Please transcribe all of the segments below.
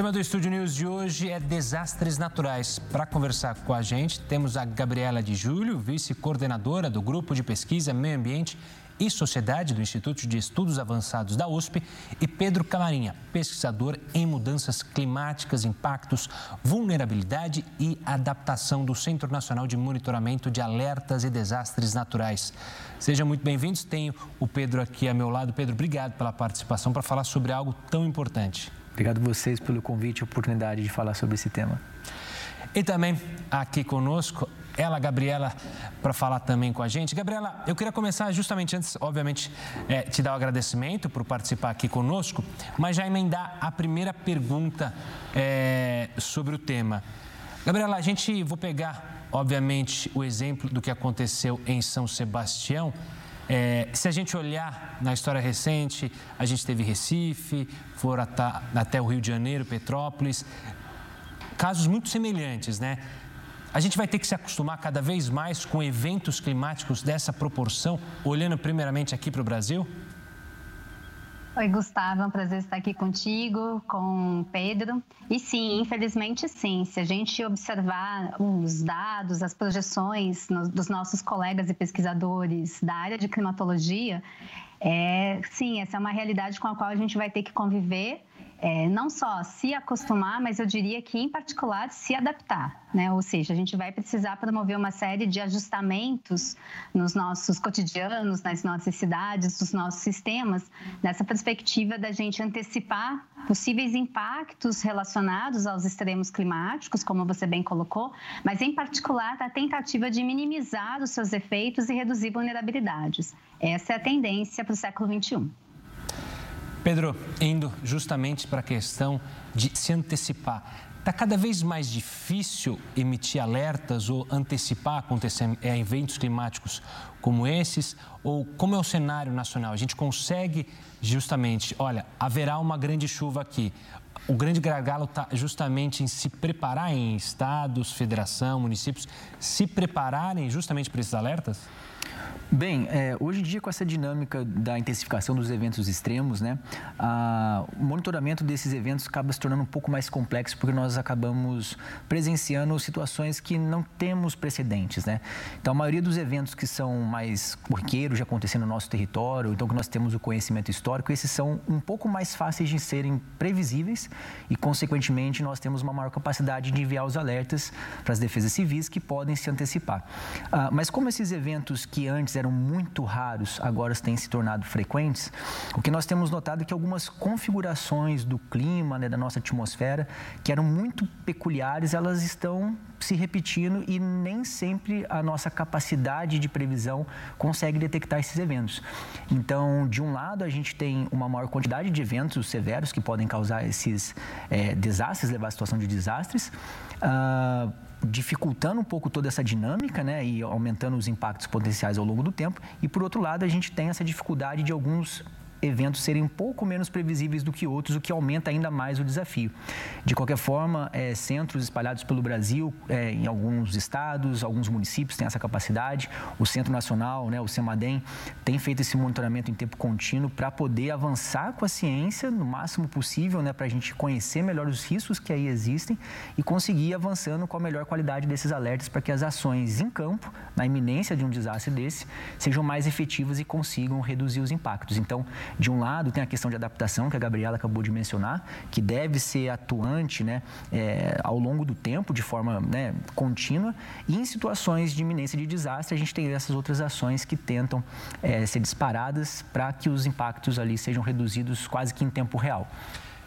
tema do Estúdio News de hoje é desastres naturais. Para conversar com a gente, temos a Gabriela de Júlio, vice-coordenadora do Grupo de Pesquisa Meio Ambiente e Sociedade do Instituto de Estudos Avançados da USP, e Pedro Camarinha, pesquisador em mudanças climáticas, impactos, vulnerabilidade e adaptação do Centro Nacional de Monitoramento de Alertas e Desastres Naturais. Sejam muito bem-vindos. Tenho o Pedro aqui ao meu lado. Pedro, obrigado pela participação para falar sobre algo tão importante. Obrigado vocês pelo convite e oportunidade de falar sobre esse tema. E também aqui conosco ela, Gabriela, para falar também com a gente. Gabriela, eu queria começar justamente antes, obviamente, é, te dar o um agradecimento por participar aqui conosco, mas já emendar a primeira pergunta é, sobre o tema. Gabriela, a gente, vou pegar, obviamente, o exemplo do que aconteceu em São Sebastião. É, se a gente olhar na história recente, a gente teve Recife, foram até, o Rio de Janeiro, Petrópolis, casos muito semelhantes, né? A gente vai ter que se acostumar cada vez mais com eventos climáticos dessa proporção, olhando primeiramente aqui para o Brasil? Oi, Gustavo, é um prazer estar aqui contigo, com Pedro. E sim, infelizmente sim, se a gente observar os dados, as projeções dos nossos colegas e pesquisadores da área de climatologia, é, sim, essa é uma realidade com a qual a gente vai ter que conviver é, não só se acostumar, mas eu diria que, em particular, se adaptar. Né? Ou seja, a gente vai precisar promover uma série de ajustamentos nos nossos cotidianos, nas nossas cidades, nos nossos sistemas, nessa perspectiva da gente antecipar possíveis impactos relacionados aos extremos climáticos, como você bem colocou, mas, em particular, a tentativa de minimizar os seus efeitos e reduzir vulnerabilidades. Essa é a tendência para o século XXI. Pedro, indo justamente para a questão de se antecipar. Está cada vez mais difícil emitir alertas ou antecipar acontecer, é, eventos climáticos como esses? Ou como é o cenário nacional? A gente consegue justamente, olha, haverá uma grande chuva aqui. O grande gargalo está justamente em se preparar em estados, federação, municípios, se prepararem justamente para esses alertas? Bem, é, hoje em dia, com essa dinâmica da intensificação dos eventos extremos, né, a, o monitoramento desses eventos acaba se tornando um pouco mais complexo, porque nós acabamos presenciando situações que não temos precedentes. Né? Então, a maioria dos eventos que são mais corriqueiros, de acontecer no nosso território, então que nós temos o conhecimento histórico, esses são um pouco mais fáceis de serem previsíveis e, consequentemente, nós temos uma maior capacidade de enviar os alertas para as defesas civis que podem se antecipar. Ah, mas como esses eventos que antes eram muito raros, agora têm se tornado frequentes, o que nós temos notado é que algumas configurações do clima, né, da nossa atmosfera, que eram muito peculiares, elas estão se repetindo e nem sempre a nossa capacidade de previsão consegue detectar esses eventos. Então, de um lado, a gente tem uma maior quantidade de eventos severos que podem causar esses é, desastres, levar à situação de desastres. Uh, dificultando um pouco toda essa dinâmica né, e aumentando os impactos potenciais ao longo do tempo. E, por outro lado, a gente tem essa dificuldade de alguns eventos serem um pouco menos previsíveis do que outros, o que aumenta ainda mais o desafio. De qualquer forma, é, centros espalhados pelo Brasil, é, em alguns estados, alguns municípios têm essa capacidade. O Centro Nacional, né, o CEMADEM, tem feito esse monitoramento em tempo contínuo para poder avançar com a ciência no máximo possível, né, para a gente conhecer melhor os riscos que aí existem e conseguir ir avançando com a melhor qualidade desses alertas para que as ações em campo, na iminência de um desastre desse, sejam mais efetivas e consigam reduzir os impactos. Então, de um lado, tem a questão de adaptação, que a Gabriela acabou de mencionar, que deve ser atuante né, é, ao longo do tempo, de forma né, contínua, e em situações de iminência de desastre, a gente tem essas outras ações que tentam é, ser disparadas para que os impactos ali sejam reduzidos quase que em tempo real.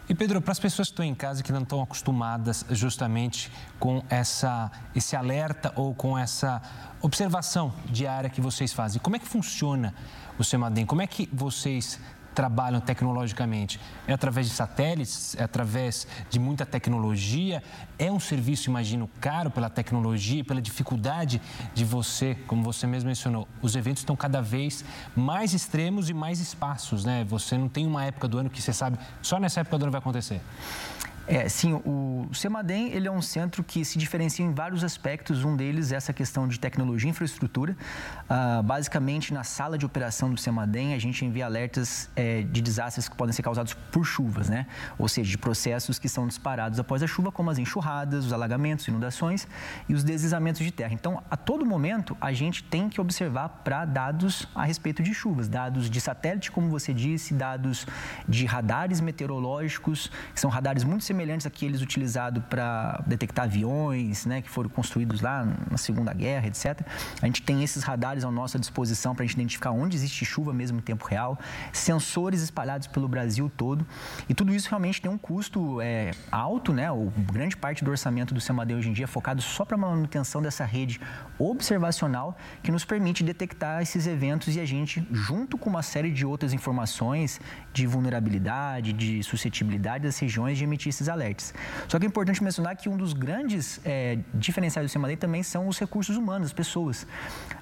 E Pedro, para as pessoas que estão em casa que não estão acostumadas justamente com essa, esse alerta ou com essa observação diária que vocês fazem, como é que funciona o Semadem? Como é que vocês trabalham tecnologicamente? É através de satélites? É através de muita tecnologia? É um serviço, imagino, caro pela tecnologia, pela dificuldade de você, como você mesmo mencionou, os eventos estão cada vez mais extremos e mais espaços, né? Você não tem uma época do ano que você sabe, só nessa época do ano vai acontecer. É, sim, o Semadem ele é um centro que se diferencia em vários aspectos. Um deles é essa questão de tecnologia e infraestrutura. Uh, basicamente, na sala de operação do Semadem, a gente envia alertas é, de desastres que podem ser causados por chuvas, né? Ou seja, de processos que são disparados após a chuva, como as enxurradas, os alagamentos, inundações e os deslizamentos de terra. Então, a todo momento, a gente tem que observar para dados a respeito de chuvas, dados de satélite, como você disse, dados de radares meteorológicos, que são radares muito àqueles utilizados para detectar aviões, né, que foram construídos lá na Segunda Guerra, etc. A gente tem esses radares à nossa disposição para a gente identificar onde existe chuva mesmo em tempo real, sensores espalhados pelo Brasil todo. E tudo isso realmente tem um custo é, alto, né? O grande parte do orçamento do CEMADE hoje em dia é focado só para a manutenção dessa rede observacional que nos permite detectar esses eventos e a gente, junto com uma série de outras informações de vulnerabilidade, de suscetibilidade das regiões, de emitir esses alertas. Só que é importante mencionar que um dos grandes é, diferenciais do CEMADEM também são os recursos humanos, as pessoas.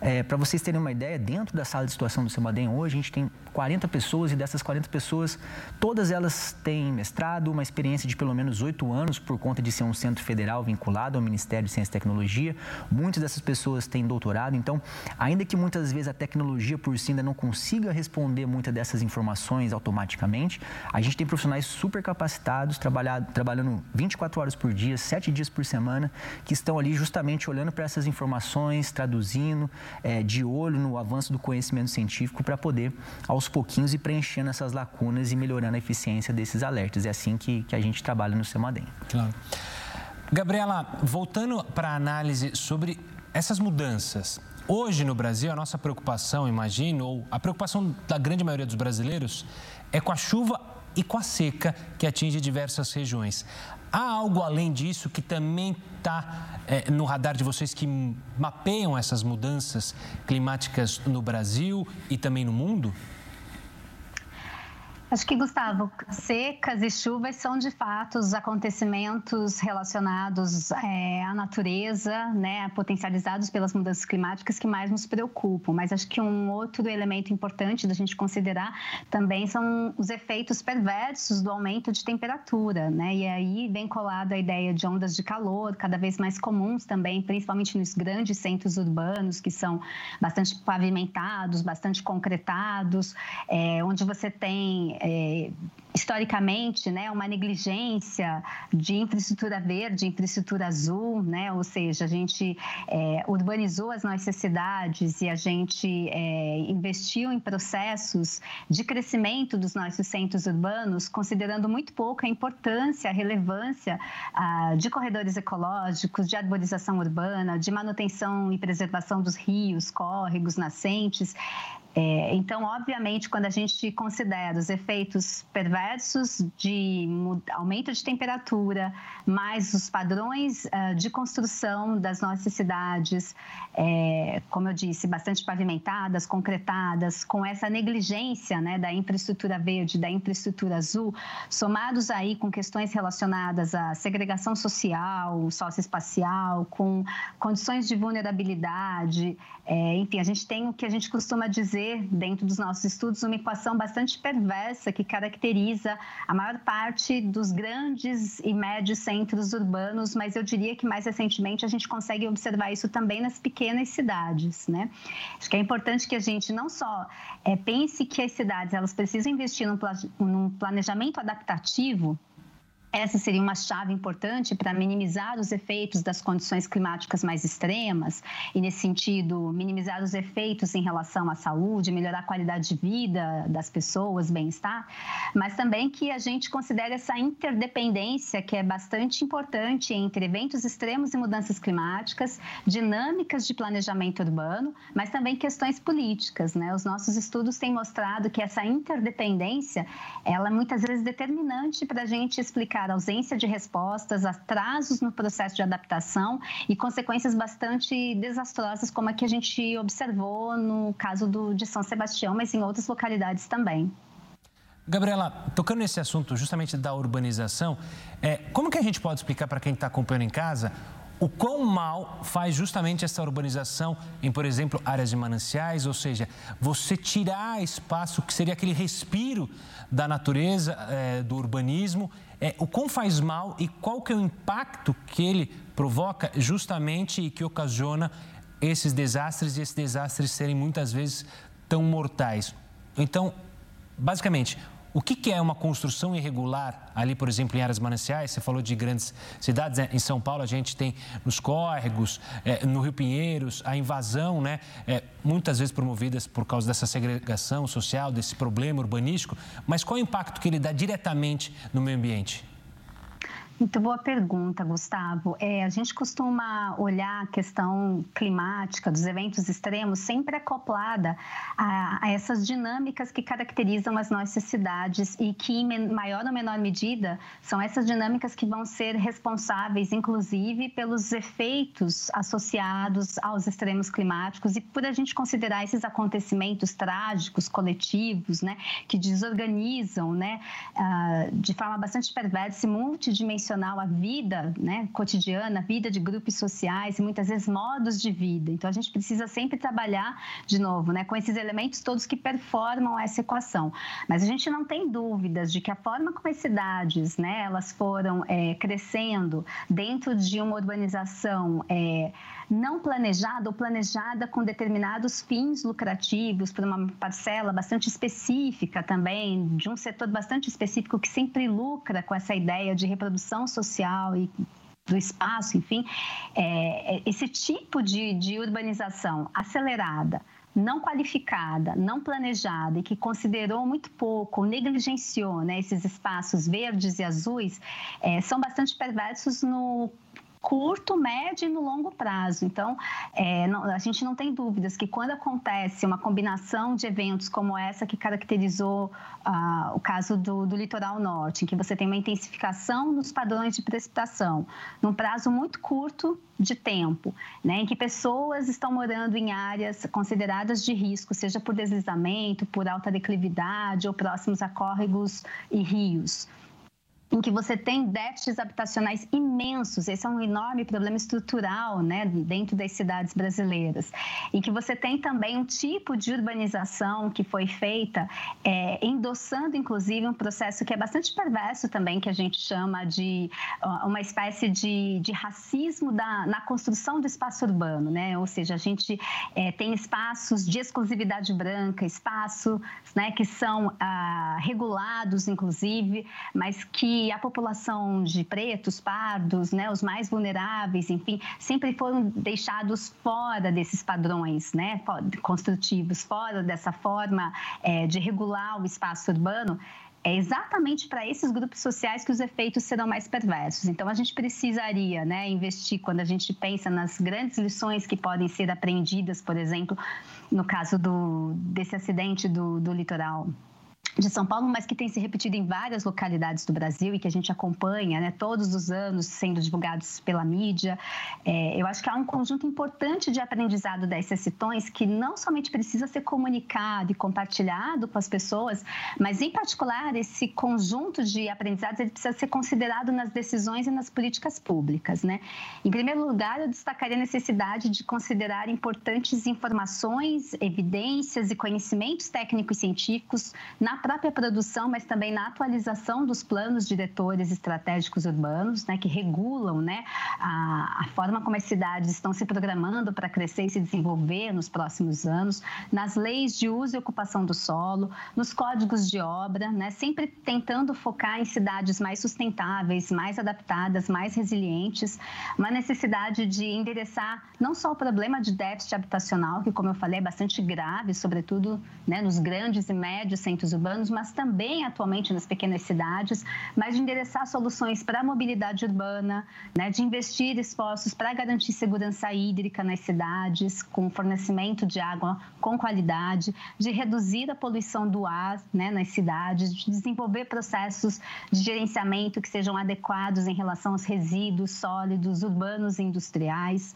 É, Para vocês terem uma ideia, dentro da sala de situação do CEMADEM hoje, a gente tem 40 pessoas e dessas 40 pessoas, todas elas têm mestrado, uma experiência de pelo menos oito anos por conta de ser um centro federal vinculado ao Ministério de Ciência e Tecnologia. Muitas dessas pessoas têm doutorado, então, ainda que muitas vezes a tecnologia por si ainda não consiga responder muitas dessas informações automaticamente, a gente tem profissionais super capacitados, trabalhando 24 horas por dia, 7 dias por semana, que estão ali justamente olhando para essas informações, traduzindo, é, de olho no avanço do conhecimento científico para poder, aos pouquinhos, ir preenchendo essas lacunas e melhorando a eficiência desses alertas. É assim que, que a gente trabalha no Semadem. Claro. Gabriela, voltando para a análise sobre essas mudanças, Hoje no Brasil, a nossa preocupação, imagino, ou a preocupação da grande maioria dos brasileiros é com a chuva e com a seca que atinge diversas regiões. Há algo além disso que também está é, no radar de vocês que mapeiam essas mudanças climáticas no Brasil e também no mundo? Acho que, Gustavo, secas e chuvas são de fato os acontecimentos relacionados é, à natureza, né, potencializados pelas mudanças climáticas que mais nos preocupam. Mas acho que um outro elemento importante da gente considerar também são os efeitos perversos do aumento de temperatura, né? E aí vem colada a ideia de ondas de calor, cada vez mais comuns também, principalmente nos grandes centros urbanos, que são bastante pavimentados, bastante concretados, é, onde você tem é, historicamente, né, uma negligência de infraestrutura verde, infraestrutura azul, né, ou seja, a gente é, urbanizou as nossas cidades e a gente é, investiu em processos de crescimento dos nossos centros urbanos, considerando muito pouco a importância, a relevância ah, de corredores ecológicos, de arborização urbana, de manutenção e preservação dos rios, córregos, nascentes. É, então, obviamente, quando a gente considera os efeitos perversos de aumento de temperatura, mais os padrões uh, de construção das nossas cidades, é, como eu disse, bastante pavimentadas, concretadas, com essa negligência né, da infraestrutura verde, da infraestrutura azul, somados aí com questões relacionadas à segregação social, socioespacial, com condições de vulnerabilidade, é, enfim, a gente tem o que a gente costuma dizer dentro dos nossos estudos, uma equação bastante perversa que caracteriza a maior parte dos grandes e médios centros urbanos, mas eu diria que mais recentemente a gente consegue observar isso também nas pequenas cidades, né? Acho que é importante que a gente não só é, pense que as cidades elas precisam investir num planejamento adaptativo essa seria uma chave importante para minimizar os efeitos das condições climáticas mais extremas e, nesse sentido, minimizar os efeitos em relação à saúde, melhorar a qualidade de vida das pessoas, bem-estar, mas também que a gente considere essa interdependência que é bastante importante entre eventos extremos e mudanças climáticas, dinâmicas de planejamento urbano, mas também questões políticas. Né? Os nossos estudos têm mostrado que essa interdependência ela é muitas vezes determinante para a gente explicar a ausência de respostas, atrasos no processo de adaptação e consequências bastante desastrosas, como a que a gente observou no caso do, de São Sebastião, mas em outras localidades também. Gabriela, tocando nesse assunto justamente da urbanização, é, como que a gente pode explicar para quem está acompanhando em casa o quão mal faz justamente essa urbanização em, por exemplo, áreas de mananciais, ou seja, você tirar espaço que seria aquele respiro da natureza, é, do urbanismo, é, o quão faz mal e qual que é o impacto que ele provoca justamente e que ocasiona esses desastres e esses desastres serem muitas vezes tão mortais. Então, basicamente, o que, é uma construção irregular ali, por exemplo, em áreas mananciais? Você falou de grandes cidades. Né? Em São Paulo, a gente tem nos córregos, é, no Rio Pinheiros, a invasão, né? É, muitas vezes promovidas por causa dessa segregação social, desse problema urbanístico. Mas qual é o impacto que ele dá diretamente no meio ambiente? Muito boa pergunta, Gustavo. É, a gente costuma olhar a questão climática dos eventos extremos sempre acoplada a, a, essas dinâmicas que caracterizam as nossas cidades e que, em maior ou menor medida, são essas dinâmicas que vão ser responsáveis, inclusive, pelos efeitos associados aos extremos climáticos e por a gente considerar esses acontecimentos trágicos, coletivos, né, que desorganizam, né, uh, de forma bastante perversa e multidimensional a vida né, cotidiana, a vida de grupos sociais e muitas vezes modos de vida. Então a gente precisa sempre trabalhar de novo né, com esses elementos todos que performam essa equação. Mas a gente não tem dúvidas de que a forma como as cidades né, elas foram é, crescendo dentro de uma urbanização é, não planejada ou planejada com determinados fins lucrativos para uma parcela bastante específica também, de um setor bastante específico que sempre lucra com essa ideia de reprodução social e do espaço, enfim, é, é, esse tipo de, de urbanização acelerada, não qualificada, não planejada e que considerou muito pouco, negligenciou né, esses espaços verdes e azuis, é, são bastante perversos no curto, médio e no longo prazo. Então, é, não, a gente não tem dúvidas que quando acontece uma combinação de eventos como essa que caracterizou ah, o caso do, do, litoral norte, em que você tem uma intensificação nos padrões de precipitação, num prazo muito curto de tempo, né, em que pessoas estão morando em áreas consideradas de risco, seja por deslizamento, por alta declividade ou próximos a córregos e rios em que você tem déficits habitacionais imensos, esse é um enorme problema estrutural né, dentro das cidades brasileiras, em que você tem também um tipo de urbanização que foi feita é, endossando, inclusive, um processo que é bastante perverso também, que a gente chama de uma espécie de, de racismo da, na construção do espaço urbano, né? ou seja, a gente é, tem espaços de exclusividade branca, espaços né, que são ah, regulados, inclusive, mas que a população de pretos, pardos, né, os mais vulneráveis, enfim, sempre foram deixados fora desses padrões né, construtivos, fora dessa forma é, de regular o espaço urbano, é exatamente para esses grupos sociais que os efeitos serão mais perversos. Então, a gente precisaria né, investir, quando a gente pensa nas grandes lições que podem ser aprendidas, por exemplo, no caso do, desse acidente do, do litoral de São Paulo, mas que tem se repetido em várias localidades do Brasil e que a gente acompanha né, todos os anos sendo divulgados pela mídia. É, eu acho que há um conjunto importante de aprendizado dessas citões que não somente precisa ser comunicado e compartilhado com as pessoas, mas, em particular, esse conjunto de aprendizados ele precisa ser considerado nas decisões e nas políticas públicas. Né? Em primeiro lugar, eu destacaria a necessidade de considerar importantes informações, evidências e conhecimentos técnicos e científicos na própria produção, mas também na atualização dos planos diretores estratégicos urbanos, né, que regulam né, a, a forma como as cidades estão se programando para crescer e se desenvolver nos próximos anos, nas leis de uso e ocupação do solo, nos códigos de obra, né, sempre tentando focar em cidades mais sustentáveis, mais adaptadas, mais resilientes, uma necessidade de endereçar não só o problema de déficit habitacional, que, como eu falei, é bastante grave, sobretudo né, nos grandes e médios centros urbanos, urbanos, mas também atualmente nas pequenas cidades, mas de endereçar soluções para a mobilidade urbana, né, de investir esforços para garantir segurança hídrica nas cidades, com fornecimento de água com qualidade, de reduzir a poluição do ar né, nas cidades, de desenvolver processos de gerenciamento que sejam adequados em relação aos resíduos sólidos urbanos e industriais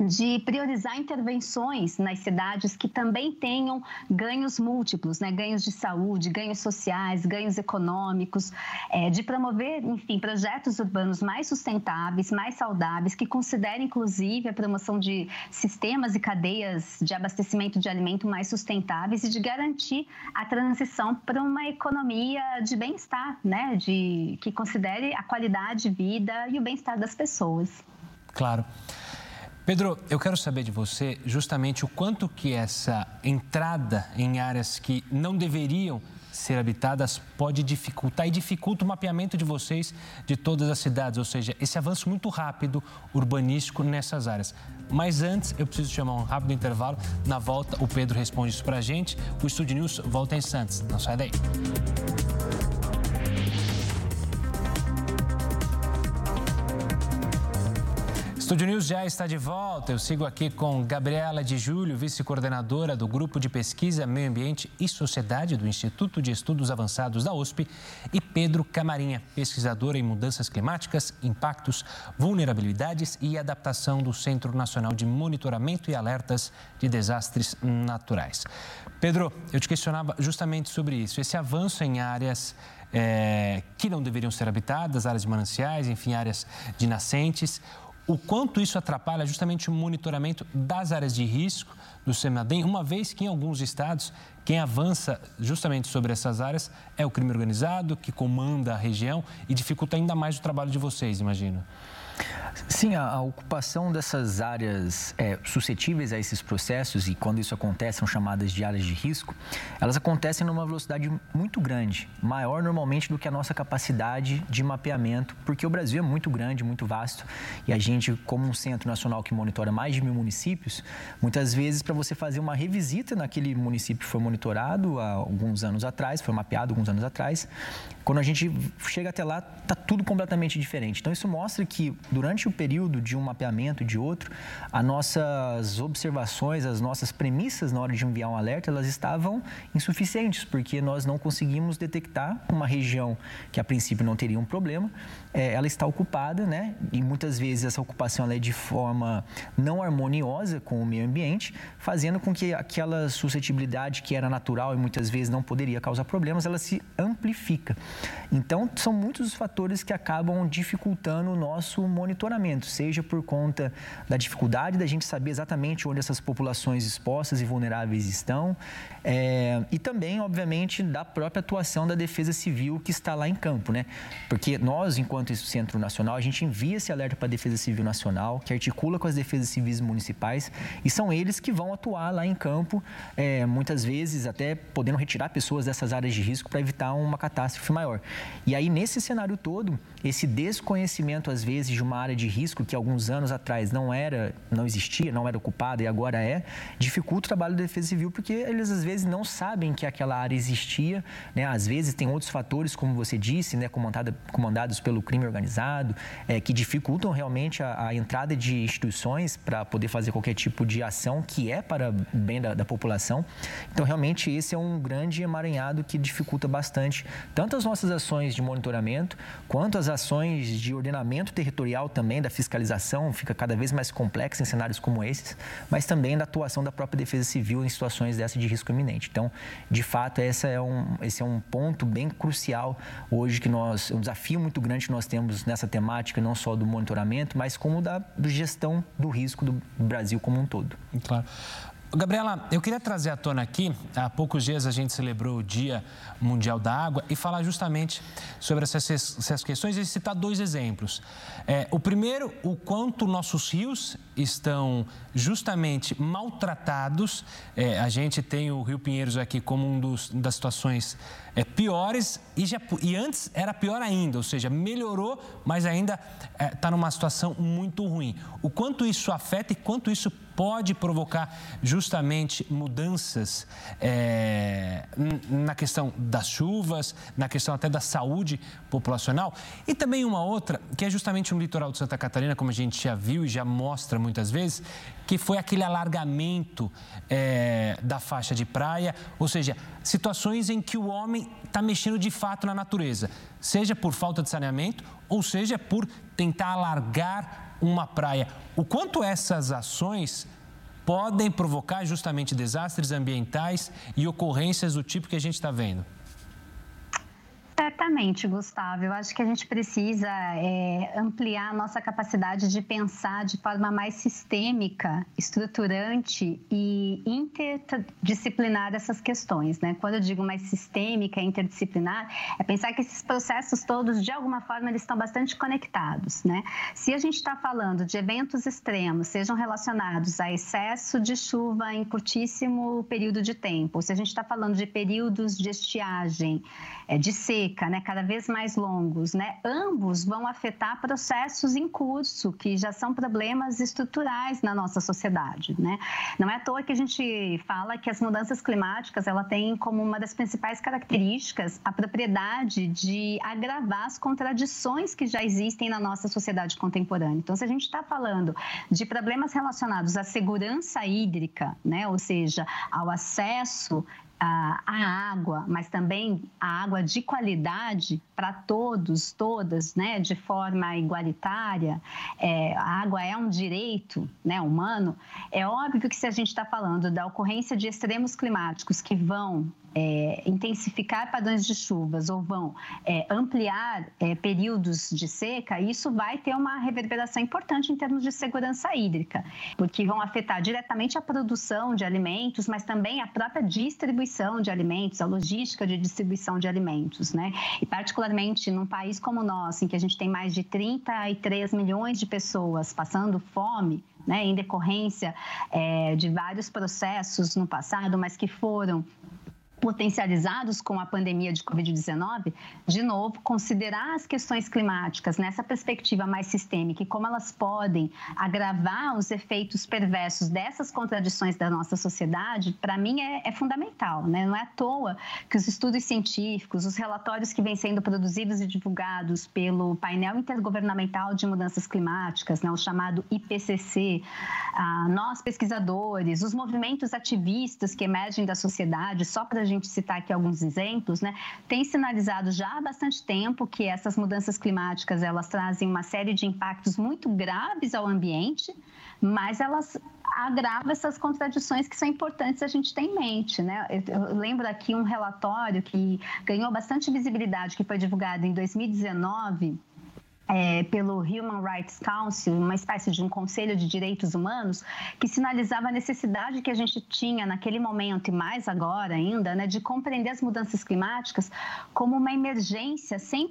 de priorizar intervenções nas cidades que também tenham ganhos múltiplos, né? ganhos de saúde, ganhos sociais, ganhos econômicos, é, de promover, enfim, projetos urbanos mais sustentáveis, mais saudáveis, que considerem, inclusive, a promoção de sistemas e cadeias de abastecimento de alimento mais sustentáveis e de garantir a transição para uma economia de bem-estar, né? de, que considere a qualidade de vida e o bem-estar das pessoas. Claro. Pedro, eu quero saber de você justamente o quanto que essa entrada em áreas que não deveriam ser habitadas pode dificultar e dificulta o mapeamento de vocês de todas as cidades, ou seja, esse avanço muito rápido urbanístico nessas áreas. Mas antes, eu preciso chamar um rápido intervalo. Na volta, o Pedro responde isso para a gente. O Estúdio News volta em Santos. Não sai daí. Estúdio News já está de volta. Eu sigo aqui com Gabriela de Júlio, vice-coordenadora do Grupo de Pesquisa Meio Ambiente e Sociedade do Instituto de Estudos Avançados da USP, e Pedro Camarinha, pesquisador em mudanças climáticas, impactos, vulnerabilidades e adaptação do Centro Nacional de Monitoramento e Alertas de Desastres Naturais. Pedro, eu te questionava justamente sobre isso, esse avanço em áreas é, que não deveriam ser habitadas, áreas de mananciais, enfim, áreas de nascentes o quanto isso atrapalha justamente o monitoramento das áreas de risco do CEMADEM, uma vez que em alguns estados quem avança justamente sobre essas áreas é o crime organizado, que comanda a região e dificulta ainda mais o trabalho de vocês, imagino. Sim, a, a, ocupação dessas áreas é, suscetíveis a esses processos, e quando isso acontece, são chamadas de áreas de risco, elas acontecem numa velocidade muito grande, maior normalmente do que a nossa capacidade de mapeamento, porque o Brasil é muito grande, muito vasto, e a gente, como um centro nacional que monitora mais de mil municípios, muitas vezes para você fazer uma revisita naquele município que foi monitorado há alguns anos atrás, foi mapeado alguns anos atrás, quando a gente chega até lá, está tudo completamente diferente. Então, isso mostra que durante o período de um mapeamento e de outro, as nossas observações, as nossas premissas na hora de enviar um alerta, elas estavam insuficientes, porque nós não conseguimos detectar uma região que a princípio não teria um problema, é, ela está ocupada, né? E muitas vezes essa ocupação é de forma não harmoniosa com o meio ambiente, fazendo com que aquela suscetibilidade que era natural e muitas vezes não poderia causar problemas, ela se amplifica. Então, são muitos os fatores que acabam dificultando o nosso monitoramento, seja por conta da dificuldade da gente saber exatamente onde essas populações expostas e vulneráveis estão, é, e também, obviamente, da própria atuação da Defesa Civil que está lá em campo, né? Porque nós, enquanto Centro Nacional, a gente envia esse alerta para a Defesa Civil Nacional, que articula com as defesas civis municipais, e são eles que vão atuar lá em campo, é, muitas vezes até podendo retirar pessoas dessas áreas de risco para evitar uma catástrofe maior. E aí, nesse cenário todo, esse desconhecimento, às vezes, de uma área de risco que alguns anos atrás não era, não existia, não era ocupada e agora é, dificulta o trabalho da Defesa Civil, porque eles, às vezes, não sabem que aquela área existia, né? Às vezes, tem outros fatores, como você disse, né? Comandada, comandados pelo crime organizado, é, que dificultam realmente a, a entrada de instituições para poder fazer qualquer tipo de ação que é para bem da, da população. Então, realmente, esse é um grande emaranhado que dificulta bastante tanto as nossas ações de monitoramento, quanto as ações de ordenamento territorial também, da fiscalização, fica cada vez mais complexa em cenários como esses, mas também da atuação da própria Defesa Civil em situações dessa de risco iminente. Então, de fato, essa é um, esse é um ponto bem crucial hoje que nós, um desafio muito grande que nós temos nessa temática, não só do monitoramento, mas como da gestão do risco do Brasil como um todo. Claro. Gabriela, eu queria trazer à tona aqui, há poucos dias a gente celebrou o Dia Mundial da Água e falar justamente sobre essas, essas questões e citar dois exemplos. É, o primeiro, o quanto nossos rios estão justamente maltratados. É, a gente tem o Rio Pinheiros aqui como uma das situações é, piores e, já, e antes era pior ainda, ou seja, melhorou, mas ainda está é, numa situação muito ruim. O quanto isso afeta e quanto isso pode provocar justamente mudanças é, na questão das chuvas, na questão até da saúde populacional. E também uma outra, que é justamente no litoral de Santa Catarina, como a gente já viu e já mostra muitas vezes, que foi aquele alargamento é, da faixa de praia, ou seja, situações em que o homem está mexendo de fato na natureza, seja por falta de saneamento ou seja por tentar alargar uma praia. O quanto essas ações podem provocar justamente desastres ambientais e ocorrências do tipo que a gente está vendo? Certamente, Gustavo. Eu acho que a gente precisa é, ampliar a nossa capacidade de pensar de forma mais sistêmica, estruturante e interdisciplinar essas questões. Né? Quando eu digo mais sistêmica, interdisciplinar, é pensar que esses processos todos, de alguma forma, eles estão bastante conectados. Né? Se a gente está falando de eventos extremos, sejam relacionados a excesso de chuva em curtíssimo período de tempo, se a gente está falando de períodos de estiagem, de seca, né, cada vez mais longos, né, ambos vão afetar processos em curso que já são problemas estruturais na nossa sociedade, né? Não é à toa que a gente fala que as mudanças climáticas ela tem como uma das principais características a propriedade de agravar as contradições que já existem na nossa sociedade contemporânea. Então, se a gente está falando de problemas relacionados à segurança hídrica, né, ou seja, ao acesso a, a água, mas também a água de qualidade para todos, todas, né, de forma igualitária, é, a água é um direito né, humano, é óbvio que se a gente está falando da ocorrência de extremos climáticos que vão é, intensificar padrões de chuvas ou vão é, ampliar é, períodos de seca, isso vai ter uma reverberação importante em termos de segurança hídrica, porque vão afetar diretamente a produção de alimentos, mas também a própria distribuição de alimentos, a logística de distribuição de alimentos, né? E particularmente num país como o nosso, em que a gente tem mais de 33 milhões de pessoas passando fome, né, em decorrência é, de vários processos no passado, mas que foram potencializados com a pandemia de Covid-19, de novo, considerar as questões climáticas nessa perspectiva mais sistêmica e como elas podem agravar os efeitos perversos dessas contradições da nossa sociedade, para mim é, é, fundamental. Né? Não é à toa que os estudos científicos, os relatórios que vêm sendo produzidos e divulgados pelo painel intergovernamental de mudanças climáticas, né, o chamado IPCC, ah, nós pesquisadores, os movimentos ativistas que emergem da sociedade, só para a gente gente citar aqui alguns exemplos, né, tem sinalizado já há bastante tempo que essas mudanças climáticas elas trazem uma série de impactos muito graves ao ambiente, mas elas agravam essas contradições que são importantes a gente ter em mente, né? Eu lembro aqui um relatório que ganhou bastante visibilidade, que foi divulgado em 2019 é, pelo Human Rights Council, uma espécie de um conselho de direitos humanos, que sinalizava a necessidade que a gente tinha naquele momento e mais agora ainda, né, de compreender as mudanças climáticas como uma emergência sem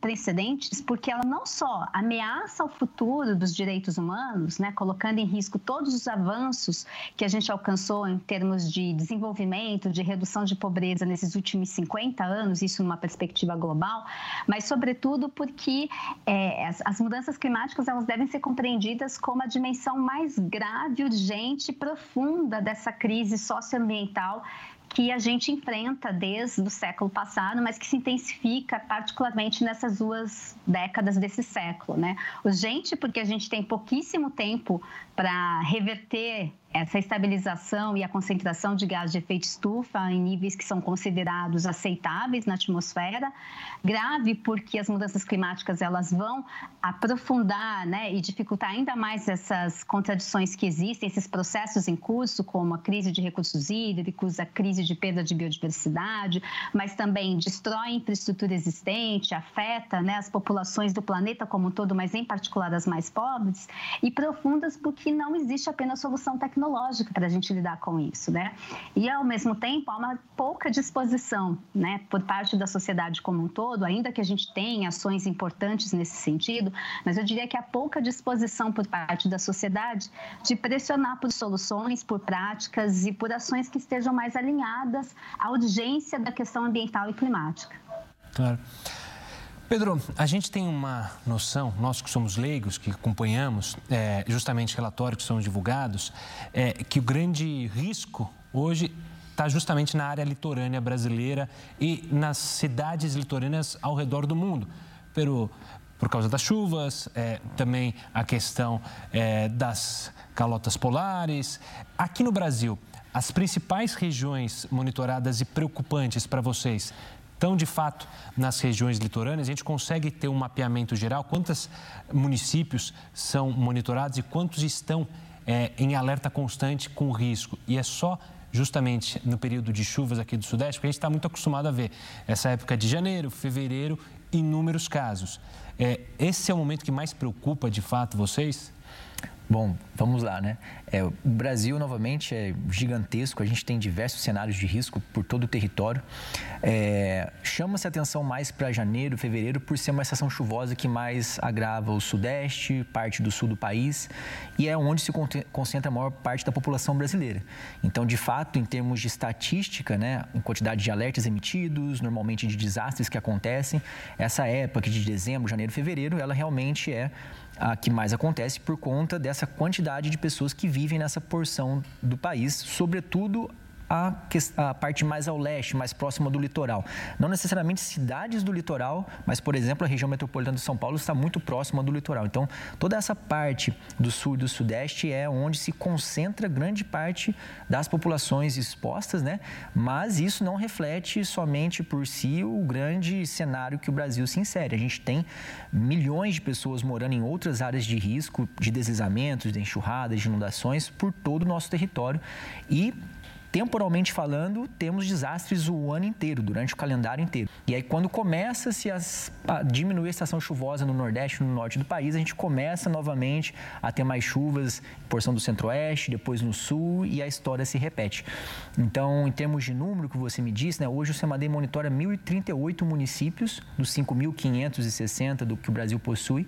precedentes, porque ela não só ameaça o futuro dos direitos humanos, né, colocando em risco todos os avanços que a gente alcançou em termos de desenvolvimento, de redução de pobreza nesses últimos 50 anos, isso numa perspectiva global, mas sobretudo porque é, as, as, mudanças climáticas elas devem ser compreendidas como a dimensão mais grave, urgente e profunda dessa crise socioambiental que a gente enfrenta desde o século passado, mas que se intensifica particularmente nessas duas décadas desse século, né? Urgente porque a gente tem pouquíssimo tempo para reverter essa estabilização e a concentração de gás de efeito estufa em níveis que são considerados aceitáveis na atmosfera. Grave porque as mudanças climáticas elas vão aprofundar né, e dificultar ainda mais essas contradições que existem, esses processos em curso, como a crise de recursos hídricos, a crise de perda de biodiversidade, mas também destrói a infraestrutura existente, afeta né, as populações do planeta como um todo, mas em particular as mais pobres, e profundas porque não existe apenas solução tecnológica tecnológica para a gente lidar com isso, né? E ao mesmo tempo há uma pouca disposição, né, por parte da sociedade como um todo, ainda que a gente tenha ações importantes nesse sentido, mas eu diria que há pouca disposição por parte da sociedade de pressionar por soluções, por práticas e por ações que estejam mais alinhadas à urgência da questão ambiental e climática. Claro. Pedro, a gente tem uma noção, nós que somos leigos, que acompanhamos é, justamente relatórios que são divulgados, é, que o grande risco hoje está justamente na área litorânea brasileira e nas cidades litorâneas ao redor do mundo. Pelo, por causa das chuvas, é, também a questão é, das calotas polares. Aqui no Brasil, as principais regiões monitoradas e preocupantes para vocês estão de fato nas regiões litorâneas? A gente consegue ter um mapeamento geral? Quantos municípios são monitorados e quantos estão é, em alerta constante com risco? E é só justamente no período de chuvas aqui do Sudeste, porque a gente está muito acostumado a ver essa época de janeiro, fevereiro, inúmeros casos. É, esse é o momento que mais preocupa de fato vocês? Bom, vamos lá, né? É, o Brasil, novamente, é gigantesco, a gente tem diversos cenários de risco por todo o território. É, Chama-se atenção mais para janeiro, fevereiro, por ser uma estação chuvosa que mais agrava o sudeste, parte do sul do país, e é onde se concentra a maior parte da população brasileira. Então, de fato, em termos de estatística, né, em quantidade de alertas emitidos, normalmente de desastres que acontecem, essa época de dezembro, janeiro, fevereiro, ela realmente é a que mais acontece por conta dessa quantidade de pessoas que vivem nessa porção do país, sobretudo a, a, parte mais ao leste, mais próxima do litoral. Não necessariamente cidades do litoral, mas, por exemplo, a região metropolitana de São Paulo está muito próxima do litoral. Então, toda essa parte do sul e do sudeste é onde se concentra grande parte das populações expostas, né? Mas isso não reflete somente por si o grande cenário que o Brasil se insere. A gente tem milhões de pessoas morando em outras áreas de risco, de deslizamentos, de enxurradas, de inundações por todo o nosso território e temporalmente falando, temos desastres o ano inteiro, durante o calendário inteiro. E aí, quando começa-se a diminuir a estação chuvosa no Nordeste e no Norte do país, a gente começa novamente a ter mais chuvas em porção do Centro-Oeste, depois no Sul, e a história se repete. Então, em termos de número que você me disse, né, hoje o CEMADEI monitora 1.038 municípios dos 5.560 do que o Brasil possui,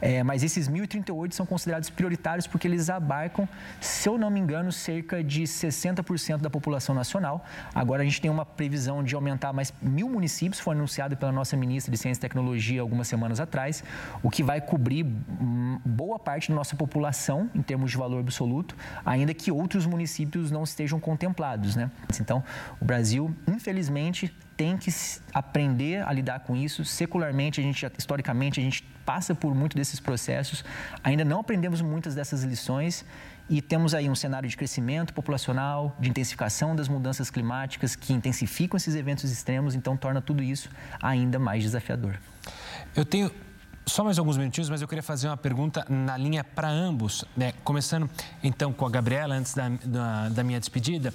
é, mas esses 1.038 são considerados prioritários porque eles abarcam, se eu não me engano, cerca de 60% da da população nacional. Agora a gente tem uma previsão de aumentar mais mil municípios, foi anunciado pela nossa ministra de Ciência e Tecnologia algumas semanas atrás, o que vai cobrir hum, boa parte da nossa população em termos de valor absoluto, ainda que outros municípios não estejam contemplados, né? Então, o Brasil, infelizmente, tem que aprender a lidar com isso. Secularmente, a gente, historicamente, a gente passa por muito desses processos. Ainda não aprendemos muitas dessas lições e temos aí um cenário de crescimento populacional, de intensificação das mudanças climáticas que intensificam esses eventos extremos, então torna tudo isso ainda mais desafiador. Eu tenho só mais alguns minutinhos, mas eu queria fazer uma pergunta na linha para ambos, né? começando então com a Gabriela, antes da, da, da, minha despedida.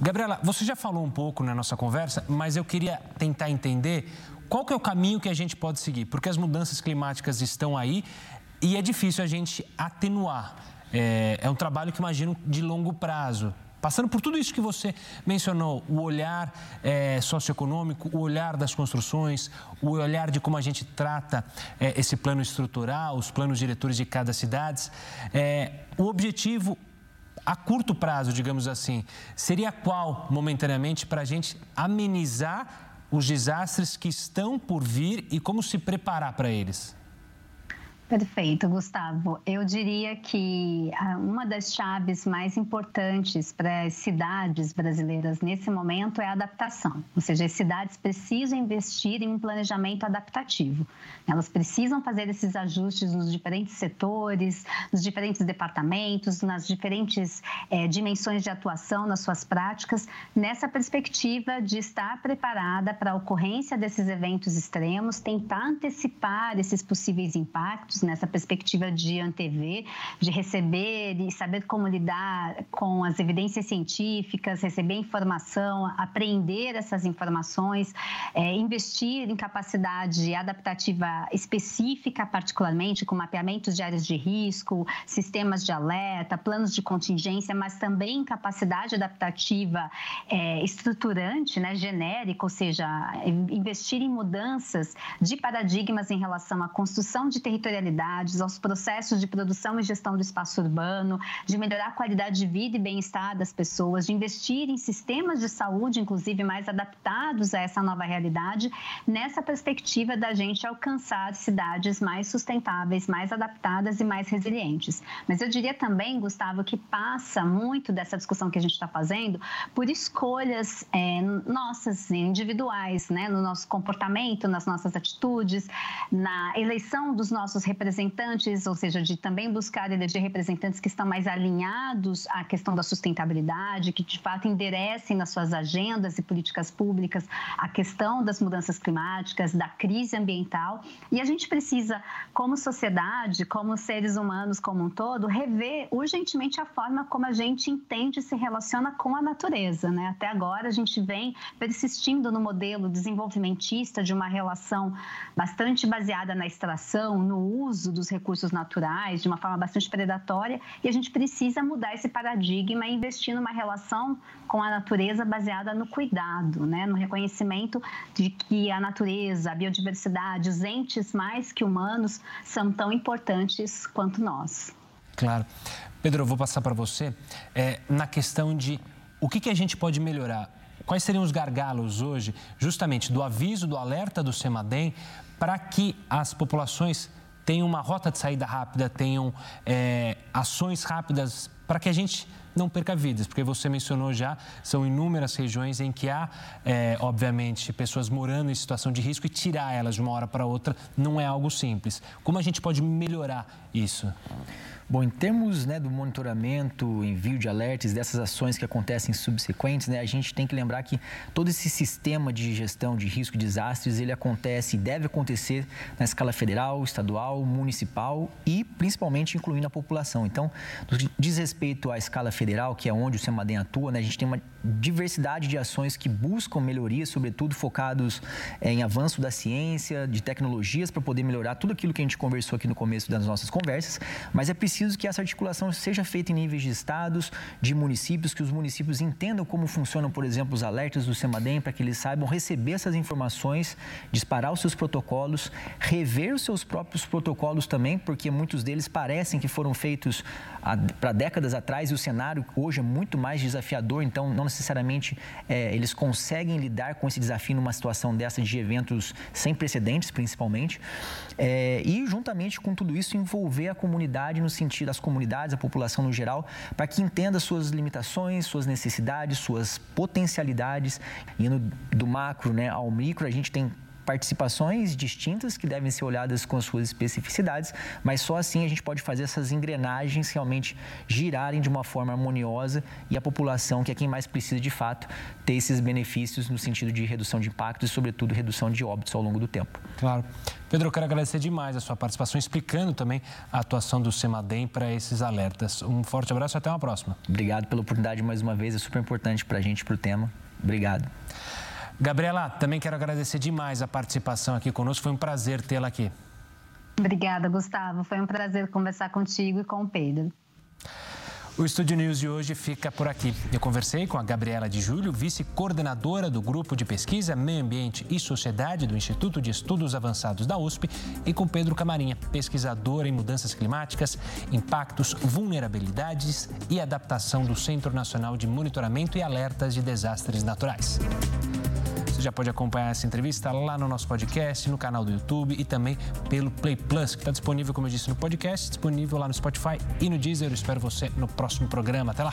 Gabriela, você já falou um pouco na nossa conversa, mas eu queria tentar entender qual que é o caminho que a gente pode seguir, porque as mudanças climáticas estão aí e é difícil a gente atenuar. É, é um trabalho que imagino de longo prazo. Passando por tudo isso que você mencionou, o olhar é, socioeconômico, o olhar das construções, o olhar de como a gente trata é, esse plano estrutural, os planos diretores de cada cidade, é, o objetivo a curto prazo, digamos assim, seria qual, momentaneamente, para a gente amenizar os desastres que estão por vir e como se preparar para eles? Perfeito, Gustavo. Eu diria que ah, uma das chaves mais importantes para as cidades brasileiras nesse momento é a adaptação. Ou seja, as cidades precisam investir em um planejamento adaptativo. Elas precisam fazer esses ajustes nos diferentes setores, nos diferentes departamentos, nas diferentes é, dimensões de atuação, nas suas práticas, nessa perspectiva de estar preparada para a ocorrência desses eventos extremos, tentar antecipar esses possíveis impactos nessa perspectiva de antever, de receber e saber como lidar com as evidências científicas, receber informação, aprender essas informações, é, investir em capacidade adaptativa específica, particularmente com mapeamentos de áreas de risco, sistemas de alerta, planos de contingência, mas também capacidade adaptativa é, estruturante, né, genérica, ou seja, investir em mudanças de paradigmas em relação à construção de territorialidade aos processos de produção e gestão do espaço urbano, de melhorar a qualidade de vida e bem-estar das pessoas, de investir em sistemas de saúde, inclusive mais adaptados a essa nova realidade, nessa perspectiva da gente alcançar cidades mais sustentáveis, mais adaptadas e mais resilientes. Mas eu diria também, Gustavo, que passa muito dessa discussão que a gente está fazendo por escolhas é, nossas, individuais, né? no nosso comportamento, nas nossas atitudes, na eleição dos nossos representantes, ou seja, de também buscar eleger representantes que estão mais alinhados à questão da sustentabilidade, que de fato enderecem nas suas agendas e políticas públicas a questão das mudanças climáticas, da crise ambiental. E a gente precisa, como sociedade, como seres humanos como um todo, rever urgentemente a forma como a gente entende e se relaciona com a natureza. Né? Até agora, a gente vem persistindo no modelo desenvolvimentista de uma relação bastante baseada na extração, no uso dos recursos naturais, de uma forma bastante predatória, e a gente precisa mudar esse paradigma e investir numa relação com a natureza baseada no cuidado, né? no reconhecimento de que a natureza, a biodiversidade, os entes mais que humanos são tão importantes quanto nós. Claro. Pedro, eu vou passar para você é, na questão de o que, que a gente pode melhorar. Quais seriam os gargalos hoje, justamente do aviso, do alerta do CEMADEM, para que as populações tenham uma rota de saída rápida, tenham é, ações rápidas, para que a gente não perca vidas, porque você mencionou já, são inúmeras regiões em que há, é, obviamente, pessoas morando em situação de risco e tirar elas de uma hora para outra não é algo simples. Como a gente pode melhorar isso? Bom, em termos né, do monitoramento, envio de alertas, dessas ações que acontecem subsequentes, né, a gente tem que lembrar que todo esse sistema de gestão de risco e desastres, ele acontece e deve acontecer na escala federal, estadual, municipal e principalmente incluindo a população. Então, no que diz respeito à escala federal, que é onde o SEMADEM atua, né, a gente tem uma diversidade de ações que buscam melhorias, sobretudo focados é, em avanço da ciência, de tecnologias para poder melhorar tudo aquilo que a gente conversou aqui no começo das nossas conversas, mas é preciso preciso que essa articulação seja feita em níveis de estados, de municípios, que os municípios entendam como funcionam, por exemplo, os alertas do CEMADEM, para que eles saibam receber essas informações, disparar os seus protocolos, rever os seus próprios protocolos também, porque muitos deles parecem que foram feitos para décadas atrás e o cenário hoje é muito mais desafiador, então não necessariamente é, eles conseguem lidar com esse desafio numa situação dessa de eventos sem precedentes, principalmente. É, e juntamente com tudo isso envolver a comunidade no sentido das comunidades, a população no geral, para que entenda suas limitações, suas necessidades, suas potencialidades. Indo do macro né, ao micro, a gente tem participações distintas que devem ser olhadas com as suas especificidades, mas só assim a gente pode fazer essas engrenagens realmente girarem de uma forma harmoniosa e a população, que é quem mais precisa de fato, ter esses benefícios no sentido de redução de impactos e, sobretudo, redução de óbitos ao longo do tempo. Claro. Pedro, eu quero agradecer demais a sua participação, explicando também a atuação do CEMADEM para esses alertas. Um forte abraço e até uma próxima. Obrigado pela oportunidade mais uma vez, é super importante para a gente, para o tema. Obrigado. Gabriela, também quero agradecer demais a participação aqui conosco. Foi um prazer tê-la aqui. Obrigada, Gustavo. Foi um prazer conversar contigo e com o Pedro. O Estúdio News de hoje fica por aqui. Eu conversei com a Gabriela de Júlio, vice-coordenadora do Grupo de Pesquisa Meio Ambiente e Sociedade do Instituto de Estudos Avançados da USP, e com Pedro Camarinha, pesquisador em mudanças climáticas, impactos, vulnerabilidades e adaptação do Centro Nacional de Monitoramento e Alertas de Desastres Naturais. Você já pode acompanhar essa entrevista lá no nosso podcast, no canal do YouTube e também pelo Play Plus, que está disponível, como eu disse, no podcast, disponível lá no Spotify e no Deezer. Eu espero você no próximo programa. Até lá!